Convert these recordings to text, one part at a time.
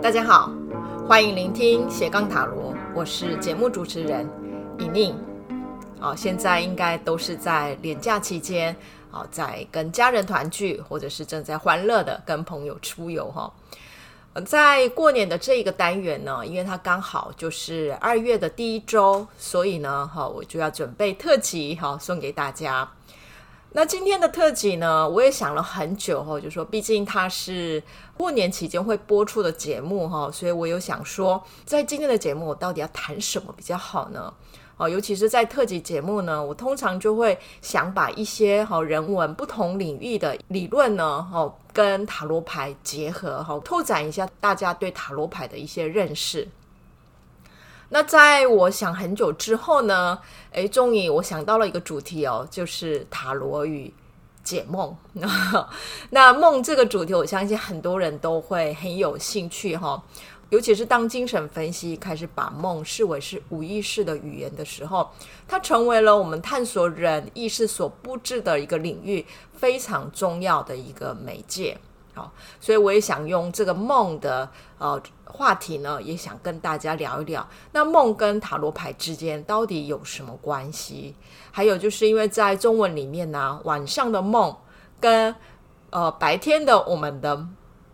大家好，欢迎聆听斜杠塔罗，我是节目主持人尹宁。啊，现在应该都是在年假期间，啊，在跟家人团聚，或者是正在欢乐的跟朋友出游哈。在过年的这一个单元呢，因为它刚好就是二月的第一周，所以呢，哈，我就要准备特辑哈，送给大家。那今天的特辑呢，我也想了很久哈，就说毕竟它是过年期间会播出的节目哈，所以我有想说，在今天的节目我到底要谈什么比较好呢？哦，尤其是在特辑节目呢，我通常就会想把一些哈人文不同领域的理论呢，哦，跟塔罗牌结合，哈，拓展一下大家对塔罗牌的一些认识。那在我想很久之后呢，诶，终于我想到了一个主题哦，就是塔罗与解梦。那梦这个主题，我相信很多人都会很有兴趣哈。尤其是当精神分析开始把梦视为是无意识的语言的时候，它成为了我们探索人意识所布置的一个领域非常重要的一个媒介。所以我也想用这个梦的呃话题呢，也想跟大家聊一聊，那梦跟塔罗牌之间到底有什么关系？还有就是因为在中文里面呢，晚上的梦跟呃白天的我们的。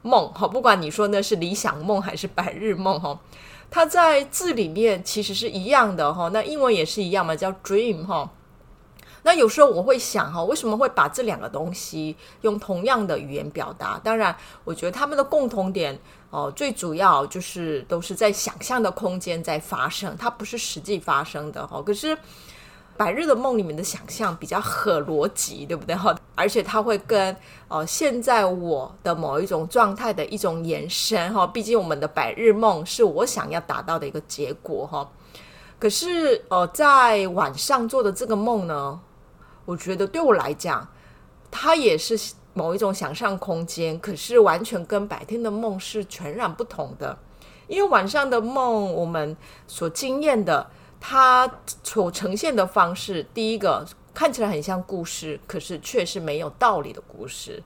梦哈，不管你说那是理想梦还是白日梦哈，它在字里面其实是一样的哈。那英文也是一样嘛，叫 dream 哈。那有时候我会想哈，为什么会把这两个东西用同样的语言表达？当然，我觉得他们的共同点哦，最主要就是都是在想象的空间在发生，它不是实际发生的哈。可是。白日的梦里面的想象比较合逻辑，对不对哈？而且它会跟哦现在我的某一种状态的一种延伸哈。毕竟我们的白日梦是我想要达到的一个结果哈。可是呃在晚上做的这个梦呢，我觉得对我来讲，它也是某一种想象空间，可是完全跟白天的梦是全然不同的。因为晚上的梦，我们所经验的。它所呈现的方式，第一个看起来很像故事，可是却是没有道理的故事。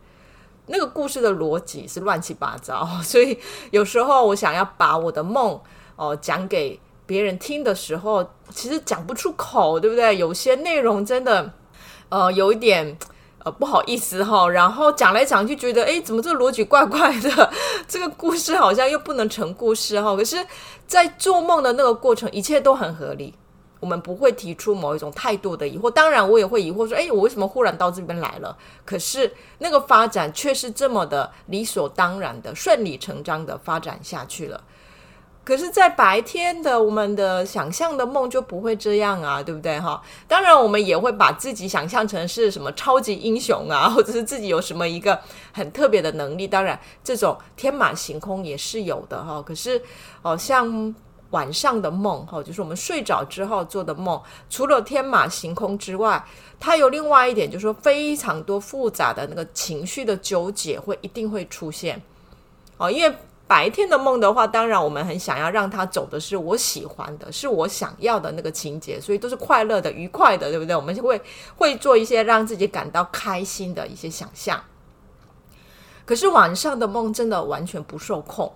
那个故事的逻辑是乱七八糟，所以有时候我想要把我的梦哦、讲给别人听的时候，其实讲不出口，对不对？有些内容真的呃有一点。呃，不好意思哈，然后讲来讲去觉得，诶，怎么这个逻辑怪怪的？这个故事好像又不能成故事哈。可是，在做梦的那个过程，一切都很合理，我们不会提出某一种态度的疑惑。当然，我也会疑惑说，诶，我为什么忽然到这边来了？可是那个发展却是这么的理所当然的、顺理成章的发展下去了。可是，在白天的我们的想象的梦就不会这样啊，对不对哈？当然，我们也会把自己想象成是什么超级英雄啊，或者是自己有什么一个很特别的能力。当然，这种天马行空也是有的哈。可是，哦，像晚上的梦哈，就是我们睡着之后做的梦，除了天马行空之外，它有另外一点，就是说非常多复杂的那个情绪的纠结会一定会出现哦，因为。白天的梦的话，当然我们很想要让他走的是我喜欢的，是我想要的那个情节，所以都是快乐的、愉快的，对不对？我们会会做一些让自己感到开心的一些想象。可是晚上的梦真的完全不受控，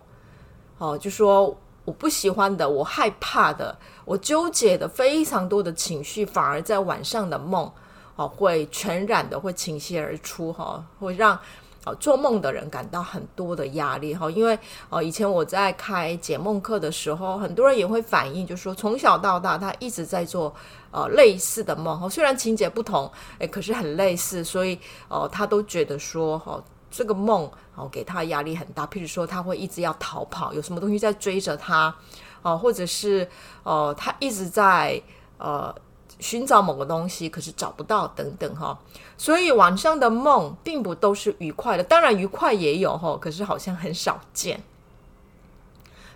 哦，就说我不喜欢的、我害怕的、我纠结的非常多的情绪，反而在晚上的梦，哦，会全然的会倾泻而出，哈、会让。哦，做梦的人感到很多的压力哈，因为哦，以前我在开解梦课的时候，很多人也会反映，就是说从小到大他一直在做呃类似的梦哈，虽然情节不同，诶，可是很类似，所以哦，他都觉得说哦，这个梦哦给他压力很大，譬如说他会一直要逃跑，有什么东西在追着他，哦，或者是哦他一直在呃。寻找某个东西，可是找不到，等等哈，所以晚上的梦并不都是愉快的，当然愉快也有哈，可是好像很少见。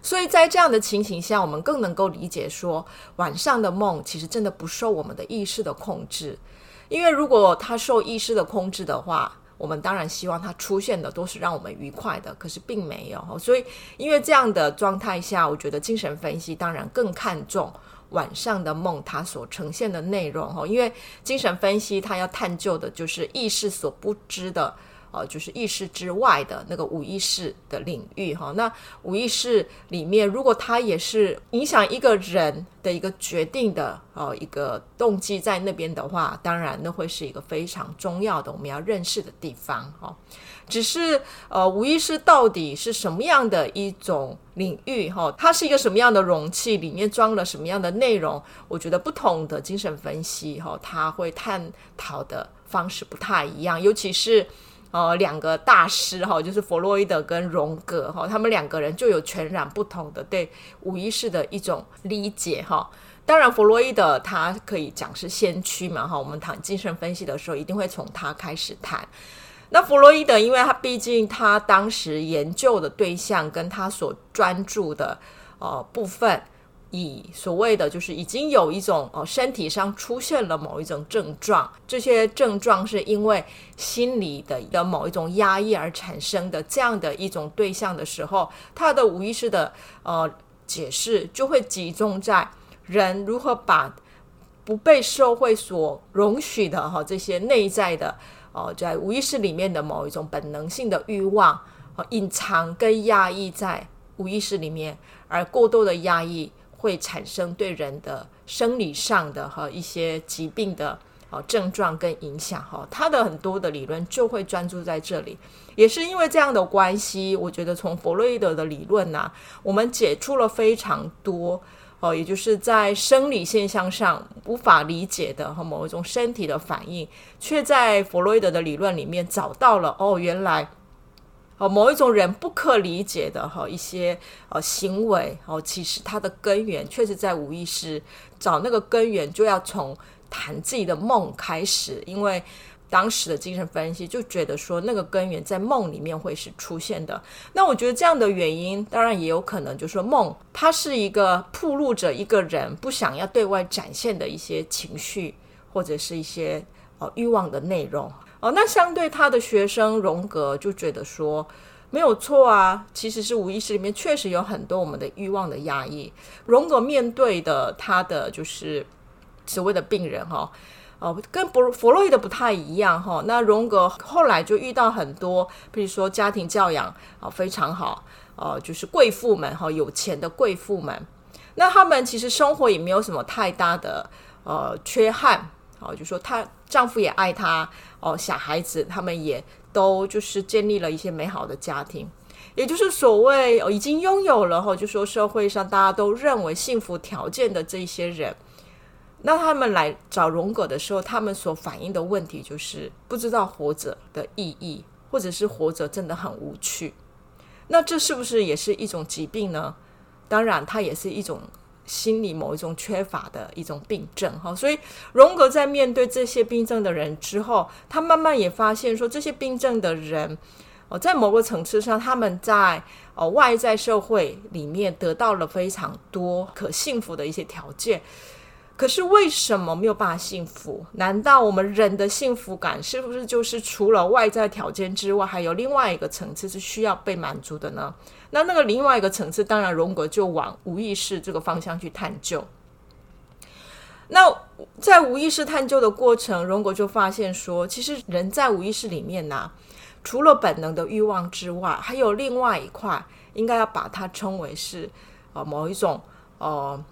所以在这样的情形下，我们更能够理解说，晚上的梦其实真的不受我们的意识的控制，因为如果它受意识的控制的话，我们当然希望它出现的都是让我们愉快的，可是并没有。所以因为这样的状态下，我觉得精神分析当然更看重。晚上的梦它所呈现的内容哦，因为精神分析它要探究的就是意识所不知的。呃，就是意识之外的那个无意识的领域哈。那无意识里面，如果它也是影响一个人的一个决定的呃一个动机在那边的话，当然那会是一个非常重要的我们要认识的地方哈。只是呃，无意识到底是什么样的一种领域哈？它是一个什么样的容器，里面装了什么样的内容？我觉得不同的精神分析哈，它会探讨的方式不太一样，尤其是。呃，两个大师哈，就是弗洛伊德跟荣格哈，他们两个人就有全然不同的对无意识的一种理解哈。当然，弗洛伊德他可以讲是先驱嘛哈，我们谈精神分析的时候，一定会从他开始谈。那弗洛伊德，因为他毕竟他当时研究的对象跟他所专注的呃部分。以所谓的就是已经有一种哦，身体上出现了某一种症状，这些症状是因为心理的一个某一种压抑而产生的这样的一种对象的时候，他的无意识的呃解释就会集中在人如何把不被社会所容许的哈这些内在的哦，在无意识里面的某一种本能性的欲望和隐藏跟压抑在无意识里面，而过多的压抑。会产生对人的生理上的和一些疾病的哦症状跟影响哈，他的很多的理论就会专注在这里，也是因为这样的关系，我觉得从弗洛伊德的理论呐，我们解出了非常多哦，也就是在生理现象上无法理解的和某一种身体的反应，却在弗洛伊德的理论里面找到了哦，原来。哦，某一种人不可理解的哈一些呃行为哦，其实它的根源确实在无意识。找那个根源，就要从谈自己的梦开始，因为当时的精神分析就觉得说，那个根源在梦里面会是出现的。那我觉得这样的原因，当然也有可能就是说梦它是一个暴露着一个人不想要对外展现的一些情绪或者是一些呃欲望的内容。哦，那相对他的学生荣格就觉得说没有错啊，其实是无意识里面确实有很多我们的欲望的压抑。荣格面对的他的就是所谓的病人哈，哦，跟弗弗洛伊德不太一样哈。那荣格后来就遇到很多，比如说家庭教养啊非常好，呃，就是贵妇们哈，有钱的贵妇们，那他们其实生活也没有什么太大的呃缺憾。哦，就说她丈夫也爱她哦，小孩子他们也都就是建立了一些美好的家庭，也就是所谓哦已经拥有了哈，就说社会上大家都认为幸福条件的这些人，那他们来找荣格的时候，他们所反映的问题就是不知道活着的意义，或者是活着真的很无趣。那这是不是也是一种疾病呢？当然，它也是一种。心理某一种缺乏的一种病症哈，所以荣格在面对这些病症的人之后，他慢慢也发现说，这些病症的人哦，在某个层次上，他们在哦外在社会里面得到了非常多可幸福的一些条件。可是为什么没有办法幸福？难道我们人的幸福感是不是就是除了外在条件之外，还有另外一个层次是需要被满足的呢？那那个另外一个层次，当然荣格就往无意识这个方向去探究。那在无意识探究的过程，荣格就发现说，其实人在无意识里面呢、除了本能的欲望之外，还有另外一块，应该要把它称为是呃某一种呃。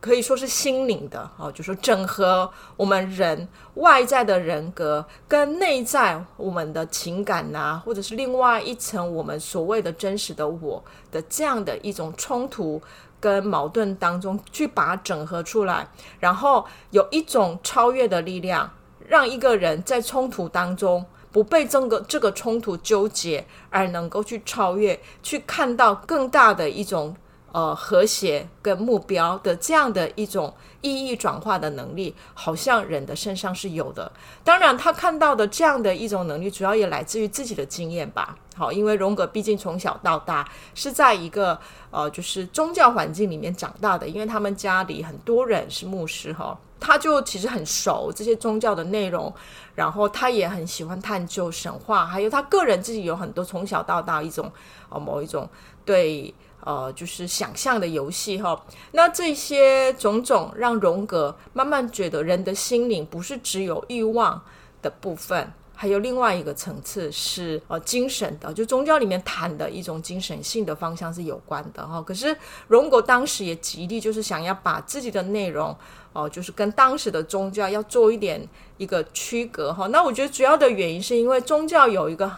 可以说是心灵的哦，就说整合我们人外在的人格跟内在我们的情感呐、或者是另外一层我们所谓的真实的我的这样的一种冲突跟矛盾当中，去把它整合出来，然后有一种超越的力量，让一个人在冲突当中不被这个这个冲突纠结，而能够去超越，去看到更大的一种。呃，和谐跟目标的这样的一种意义转化的能力，好像人的身上是有的。当然，他看到的这样的一种能力，主要也来自于自己的经验吧。好，因为荣格毕竟从小到大是在一个呃，就是宗教环境里面长大的，因为他们家里很多人是牧师哈，他就其实很熟这些宗教的内容，然后他也很喜欢探究神话，还有他个人自己有很多从小到大一种呃某一种对。呃，就是想象的游戏哈。那这些种种让荣格慢慢觉得人的心灵不是只有欲望的部分。还有另外一个层次是呃精神的，就宗教里面谈的一种精神性的方向是有关的哈。可是荣格当时也极力就是想要把自己的内容哦、就是跟当时的宗教要做一点一个区隔哈。那我觉得主要的原因是因为宗教有一个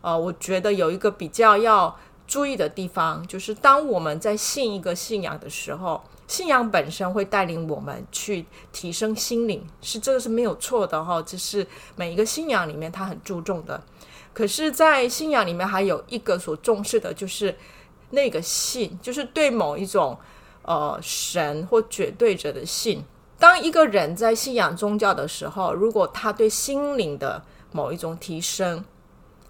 呃，我觉得有一个比较要注意的地方，就是当我们在信一个信仰的时候。信仰本身会带领我们去提升心灵，是这个是没有错的哈。这是每一个信仰里面他很注重的。可是，在信仰里面还有一个所重视的，就是那个信，就是对某一种呃神或绝对者的信。当一个人在信仰宗教的时候，如果他对心灵的某一种提升，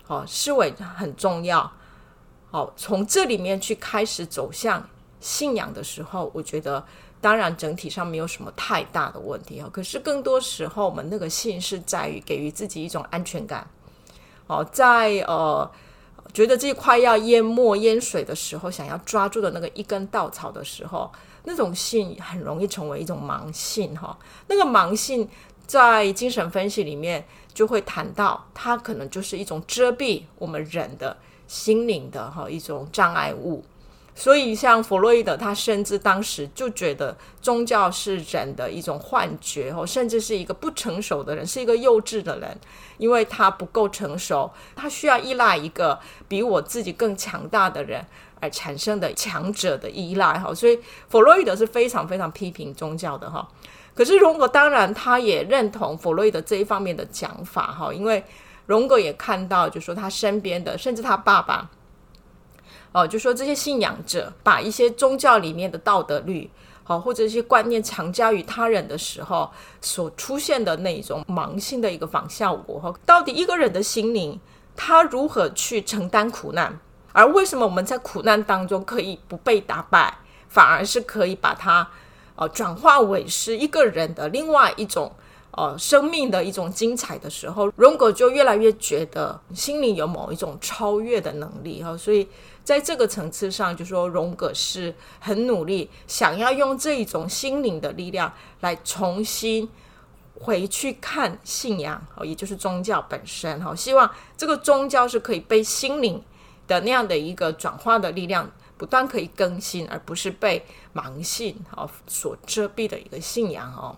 哦，视为很重要，哦，从这里面去开始走向。信仰的时候，我觉得当然整体上没有什么太大的问题哦。可是更多时候，我们那个信是在于给予自己一种安全感哦，在呃觉得自己快要淹没淹水的时候，想要抓住的那个一根稻草的时候，那种信很容易成为一种盲信哈。那个盲信在精神分析里面就会谈到，它可能就是一种遮蔽我们人的心灵的哈一种障碍物。所以，像弗洛伊德，他甚至当时就觉得宗教是人的一种幻觉，哦，甚至是一个不成熟的人，是一个幼稚的人，因为他不够成熟，他需要依赖一个比我自己更强大的人而产生的强者的依赖，哈。所以，弗洛伊德是非常非常批评宗教的，哈。可是，荣格当然他也认同弗洛伊德这一方面的讲法，哈，因为荣格也看到，就说他身边的，甚至他爸爸。哦，就说这些信仰者把一些宗教里面的道德律，好、哦、或者一些观念强加于他人的时候，所出现的那种盲信的一个反效果。到底一个人的心灵，他如何去承担苦难？而为什么我们在苦难当中可以不被打败，反而是可以把它，呃，转化为是一个人的另外一种，呃，生命的一种精彩的时候，荣格就越来越觉得心灵有某一种超越的能力。哈、哦，所以。在这个层次上，就说荣格是很努力，想要用这一种心灵的力量来重新回去看信仰，哦，也就是宗教本身，哈，希望这个宗教是可以被心灵的那样的一个转化的力量不断可以更新，而不是被盲信哦所遮蔽的一个信仰哦。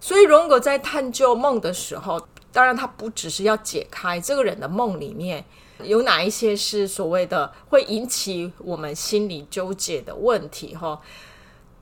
所以荣格在探究梦的时候，当然他不只是要解开这个人的梦里面。有哪一些是所谓的会引起我们心理纠结的问题？哈，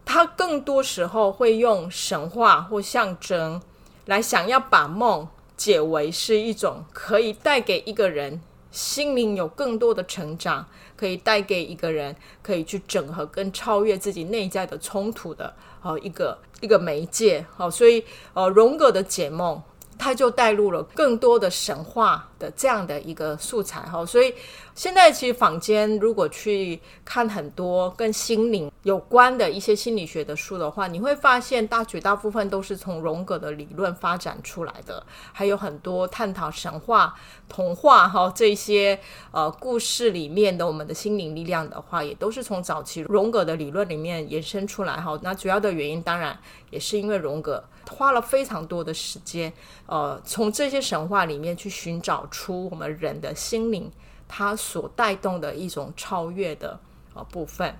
他更多时候会用神话或象征来想要把梦解为是一种可以带给一个人心灵有更多的成长，可以带给一个人可以去整合跟超越自己内在的冲突的哦一个一个媒介。好，所以呃，荣格的解梦。他就带入了更多的神话的这样的一个素材哈，所以现在其实坊间如果去看很多跟心灵有关的一些心理学的书的话，你会发现大绝大部分都是从荣格的理论发展出来的，还有很多探讨神话、童话哈这些呃故事里面的我们的心灵力量的话，也都是从早期荣格的理论里面延伸出来哈。那主要的原因当然也是因为荣格。花了非常多的时间，呃，从这些神话里面去寻找出我们人的心灵，它所带动的一种超越的呃部分。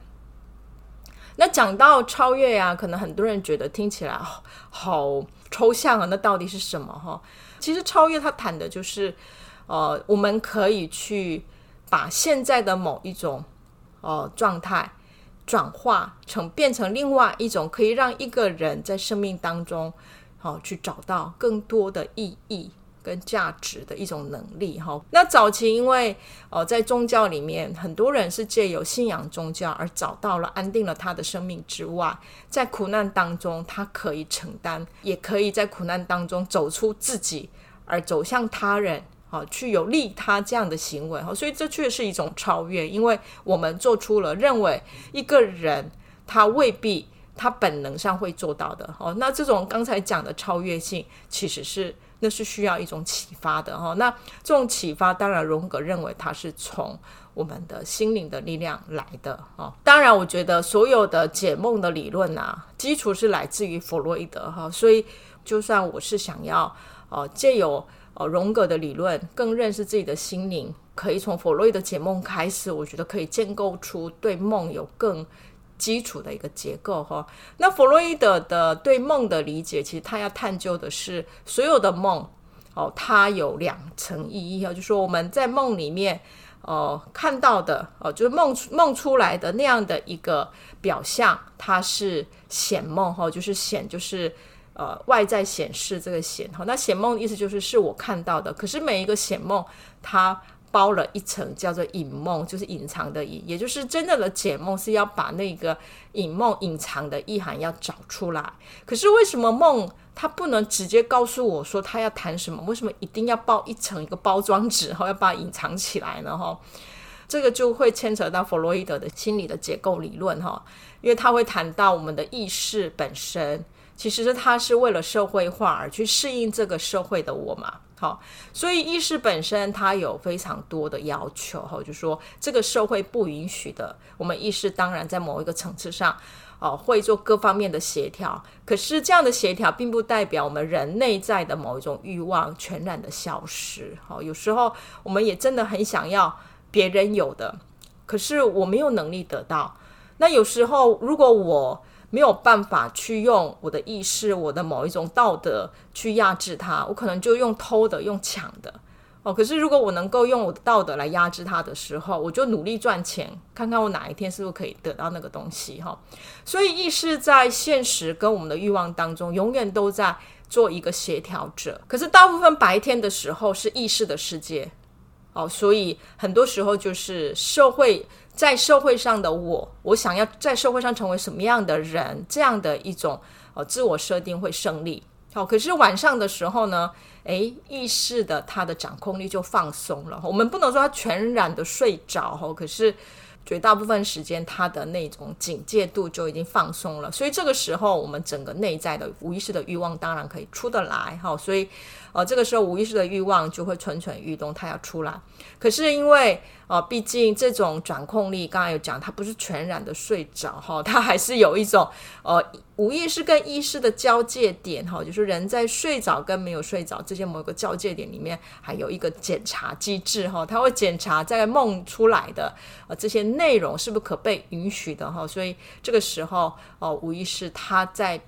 那讲到超越呀、啊，可能很多人觉得听起来好，好抽象啊，那到底是什么哈？其实超越它谈的就是，呃，我们可以去把现在的某一种呃状态。转化成变成另外一种可以让一个人在生命当中，好、哦、去找到更多的意义跟价值的一种能力哈、那早期因为呃在宗教里面，很多人是借由信仰宗教而找到了安定了他的生命之外，在苦难当中他可以承担，也可以在苦难当中走出自己，而走向他人。好，去有利他这样的行为，哈，所以这却是一种超越，因为我们做出了认为一个人他未必他本能上会做到的，哦，那这种刚才讲的超越性，其实是那是需要一种启发的哈。那这种启发，当然荣格认为它是从我们的心灵的力量来的哦。当然，我觉得所有的解梦的理论啊，基础是来自于弗洛伊德哈。所以，就算我是想要哦借由哦荣格的理论更认识自己的心灵，可以从弗洛伊德解梦开始，我觉得可以建构出对梦有更基础的一个结构哈。那弗洛伊德的对梦的理解，其实他要探究的是所有的梦哦，它有两层意义哈，就说我们在梦里面。哦，看到的哦，就是梦梦出来的那样的一个表象，它是显梦哈，就是显就是呃外在显示这个显哈。那显梦的意思就是是我看到的，可是每一个显梦它包了一层叫做隐梦，就是隐藏的隐，也就是真正的解梦是要把那个隐梦隐藏的意涵要找出来。可是为什么梦？它不能直接告诉我说他要谈什么，为什么一定要包一层一个包装纸，然后要把它隐藏起来呢？哈，这个就会牵扯到弗洛伊德的心理的结构理论哈，因为他会谈到我们的意识本身，其实是他是为了社会化而去适应这个社会的我嘛，好，所以意识本身它有非常多的要求哈，就说这个社会不允许的，我们意识当然在某一个层次上。哦，会做各方面的协调，可是这样的协调并不代表我们人内在的某一种欲望全然的消失。好，有时候我们也真的很想要别人有的，可是我没有能力得到。那有时候如果我没有办法去用我的意识、我的某一种道德去压制它，我可能就用偷的、用抢的。哦，可是如果我能够用我的道德来压制他的时候，我就努力赚钱，看看我哪一天是不是可以得到那个东西哈。所以意识在现实跟我们的欲望当中，永远都在做一个协调者。可是大部分白天的时候是意识的世界，哦，所以很多时候就是社会在社会上的我，我想要在社会上成为什么样的人，这样的一种呃自我设定会胜利。好，可是晚上的时候呢，诶，意识的它的掌控力就放松了。我们不能说他全然的睡着哈，可是绝大部分时间他的那种警戒度就已经放松了。所以这个时候，我们整个内在的无意识的欲望当然可以出得来哈。所以呃，这个时候无意识的欲望就会蠢蠢欲动，它要出来。可是因为呃，毕竟这种掌控力，刚才有讲，它不是全然的睡着哈，它还是有一种呃。无意识跟意识的交界点，哈，就是人在睡着跟没有睡着之间某个交界点里面，还有一个检查机制，哈，它会检查在梦出来的呃这些内容是不是可被允许的，哈，所以这个时候哦，无意识它在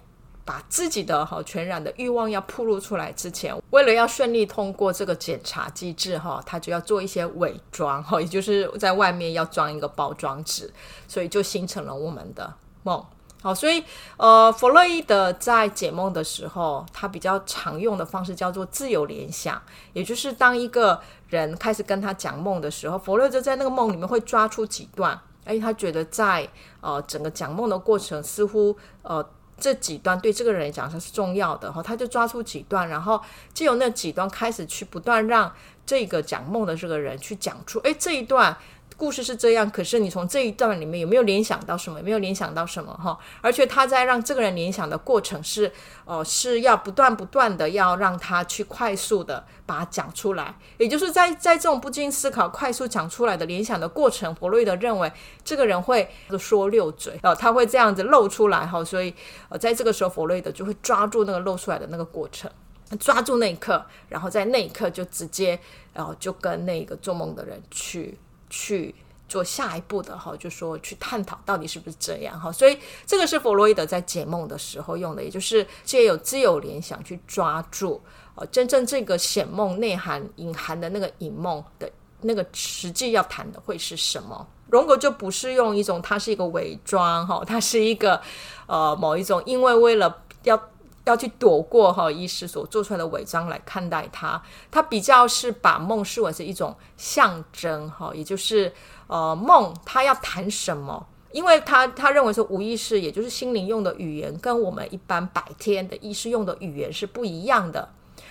把自己的哈全然的欲望要暴露出来之前，为了要顺利通过这个检查机制，哈，他就要做一些伪装，哈，也就是在外面要装一个包装纸，所以就形成了我们的梦。好，所以呃，弗洛伊德在解梦的时候，他比较常用的方式叫做自由联想，也就是当一个人开始跟他讲梦的时候，弗洛伊德在那个梦里面会抓出几段，哎，他觉得在呃整个讲梦的过程，似乎呃这几段对这个人来讲它是重要的哈，他就抓出几段，然后就由那几段开始去不断让这个讲梦的这个人去讲出，哎，这一段。故事是这样，可是你从这一段里面有没有联想到什么？有没有联想到什么？哈，而且他在让这个人联想的过程是，哦，是要不断不断的要让他去快速的把它讲出来，也就是在在这种不经思考、快速讲出来的联想的过程，弗洛伊德认为这个人会说溜嘴，哦，他会这样子露出来，哈，所以呃，在这个时候，弗洛伊德就会抓住那个露出来的那个过程，抓住那一刻，然后在那一刻就直接，然后就跟那个做梦的人去。去做下一步的哈，就说去探讨到底是不是这样哈，所以这个是弗洛伊德在解梦的时候用的，也就是借由自由联想去抓住哦，真正这个显梦内涵隐含的那个隐梦的那个实际要谈的会是什么？荣格就不是用一种它是一个伪装哈，它是一个呃某一种，因为为了要。要去躲过哈意识所做出来的伪装来看待它，它比较是把梦视为是一种象征哈，也就是呃梦它要谈什么？因为他他认为说无意识也就是心灵用的语言跟我们一般白天的意识用的语言是不一样的。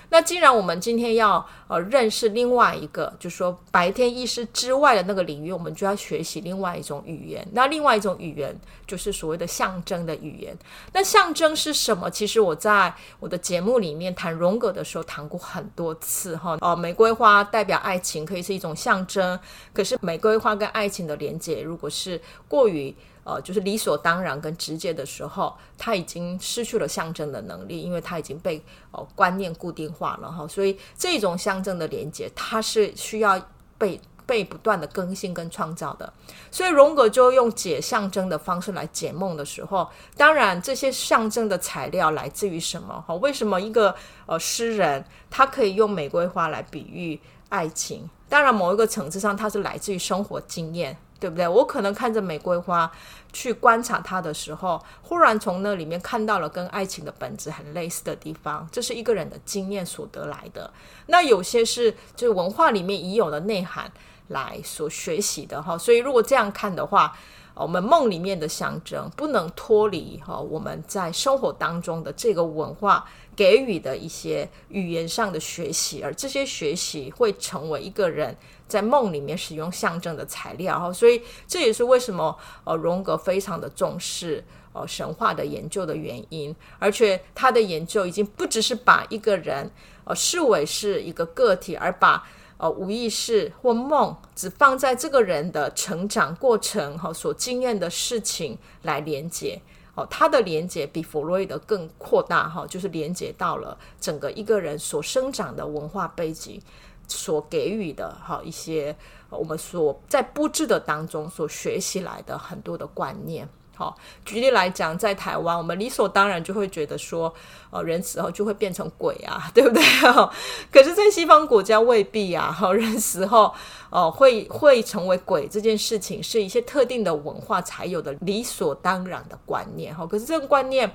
那既然我们今天要呃认识另外一个，就是说白天意识之外的那个领域，我们就要学习另外一种语言。那另外一种语言就是所谓的象征的语言。那象征是什么？其实我在我的节目里面谈荣格的时候谈过很多次哈。哦，玫瑰花代表爱情，可以是一种象征。可是玫瑰花跟爱情的连接，如果是过于呃，就是理所当然跟直接的时候，他已经失去了象征的能力，因为他已经被呃观念固定化了哈。所以这种象征的连接，它是需要被被不断的更新跟创造的。所以荣格就用解象征的方式来解梦的时候，当然这些象征的材料来自于什么？哈，为什么一个呃诗人他可以用玫瑰花来比喻爱情？当然，某一个层次上，它是来自于生活经验。对不对？我可能看着玫瑰花去观察它的时候，忽然从那里面看到了跟爱情的本质很类似的地方。这是一个人的经验所得来的。那有些是就是文化里面已有的内涵来所学习的哈。所以如果这样看的话，我们梦里面的象征不能脱离哈我们在生活当中的这个文化给予的一些语言上的学习，而这些学习会成为一个人。在梦里面使用象征的材料哈，所以这也是为什么呃荣格非常的重视呃神话的研究的原因，而且他的研究已经不只是把一个人呃视为是一个个体，而把呃无意识或梦只放在这个人的成长过程哈所经验的事情来连接哦，他的连接比弗洛伊德更扩大哈，就是连接到了整个一个人所生长的文化背景。所给予的哈一些，我们所在布置的当中所学习来的很多的观念，好，举例来讲，在台湾，我们理所当然就会觉得说，呃，人死后就会变成鬼啊，对不对？可是，在西方国家未必啊，人死后，呃，会会成为鬼这件事情，是一些特定的文化才有的理所当然的观念，哈。可是这个观念。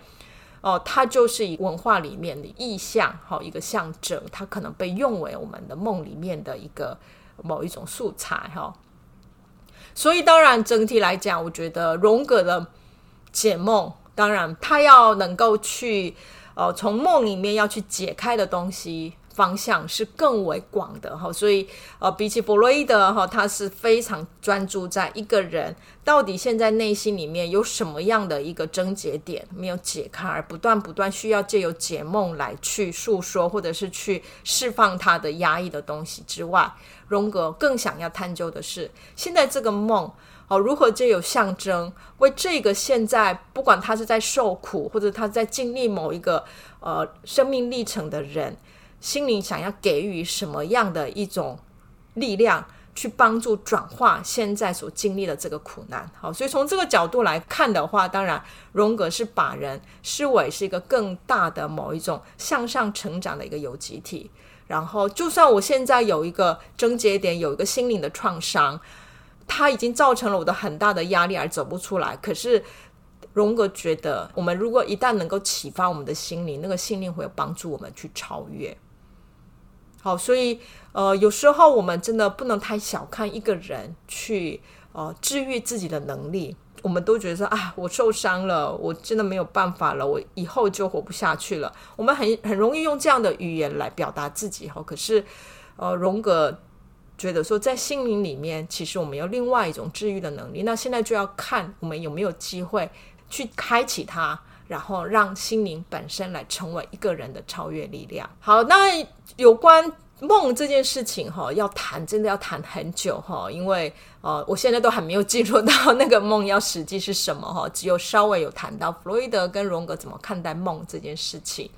哦，它就是以文化里面的意象，好一个象征，它可能被用为我们的梦里面的一个某一种素材，哈。所以当然整体来讲，我觉得荣格的解梦，当然他要能够去，哦，从梦里面要去解开的东西。方向是更为广的哈，所以呃，比起弗洛伊德哈，他是非常专注在一个人到底现在内心里面有什么样的一个症结点没有解开，而不断不断需要借由解梦来去诉说，或者是去释放他的压抑的东西之外，荣格更想要探究的是，现在这个梦哦，如何借由象征为这个现在不管他是在受苦或者他在经历某一个呃生命历程的人。心灵想要给予什么样的一种力量，去帮助转化现在所经历的这个苦难？好，所以从这个角度来看的话，当然，荣格是把人视为是一个更大的某一种向上成长的一个有机体。然后，就算我现在有一个症结点，有一个心灵的创伤，它已经造成了我的很大的压力而走不出来。可是，荣格觉得，我们如果一旦能够启发我们的心灵，那个心灵会有帮助我们去超越。好，所以呃，有时候我们真的不能太小看一个人去呃治愈自己的能力。我们都觉得说啊，我受伤了，我真的没有办法了，我以后就活不下去了。我们很很容易用这样的语言来表达自己哈。可是呃，荣格觉得说，在心灵里面，其实我们有另外一种治愈的能力。那现在就要看我们有没有机会去开启它。然后让心灵本身来成为一个人的超越力量。好，那有关梦这件事情哈，要谈真的要谈很久哈，因为呃，我现在都还没有进入到那个梦要实际是什么哈，只有稍微有谈到弗洛伊德跟荣格怎么看待梦这件事情。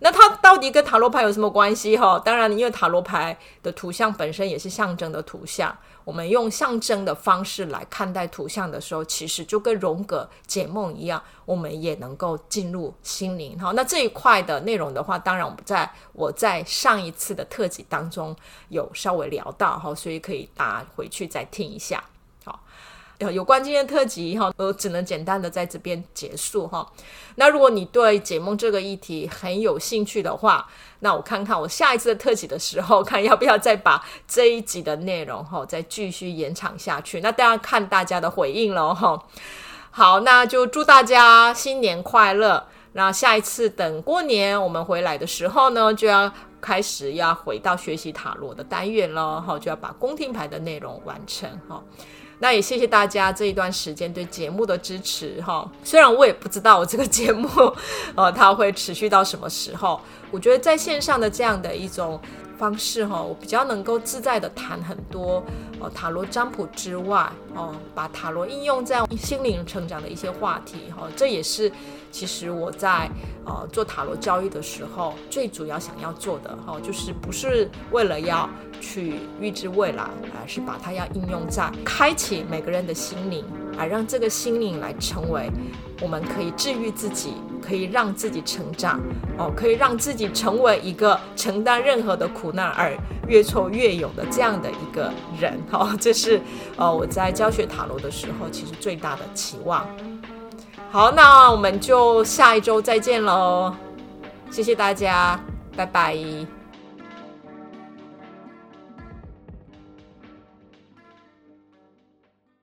那它到底跟塔罗牌有什么关系哈？当然，因为塔罗牌的图像本身也是象征的图像。我们用象征的方式来看待图像的时候，其实就跟荣格解梦一样，我们也能够进入心灵。好，那这一块的内容的话，当然我们在我在上一次的特辑当中有稍微聊到哈，所以可以大家回去再听一下好。有关今天特辑哈，我只能简单的在这边结束哈。那如果你对解梦这个议题很有兴趣的话，那我看看我下一次的特辑的时候，看要不要再把这一集的内容哈再继续延长下去。那大家看大家的回应喽哈。好，那就祝大家新年快乐。那下一次等过年我们回来的时候呢，就要开始要回到学习塔罗的单元了哈，就要把宫廷牌的内容完成哈。那也谢谢大家这一段时间对节目的支持哈。虽然我也不知道我这个节目呃它会持续到什么时候，我觉得在线上的这样的一种方式哈，我比较能够自在的谈很多呃塔罗占卜之外哦，把塔罗应用在心灵成长的一些话题哈，这也是其实我在呃做塔罗教育的时候最主要想要做的哈，就是不是为了要。去预知未来，而是把它要应用在开启每个人的心灵，而让这个心灵来成为我们可以治愈自己，可以让自己成长，哦，可以让自己成为一个承担任何的苦难而越挫越勇的这样的一个人。哦，这是呃我在教学塔罗的时候其实最大的期望。好，那我们就下一周再见喽，谢谢大家，拜拜。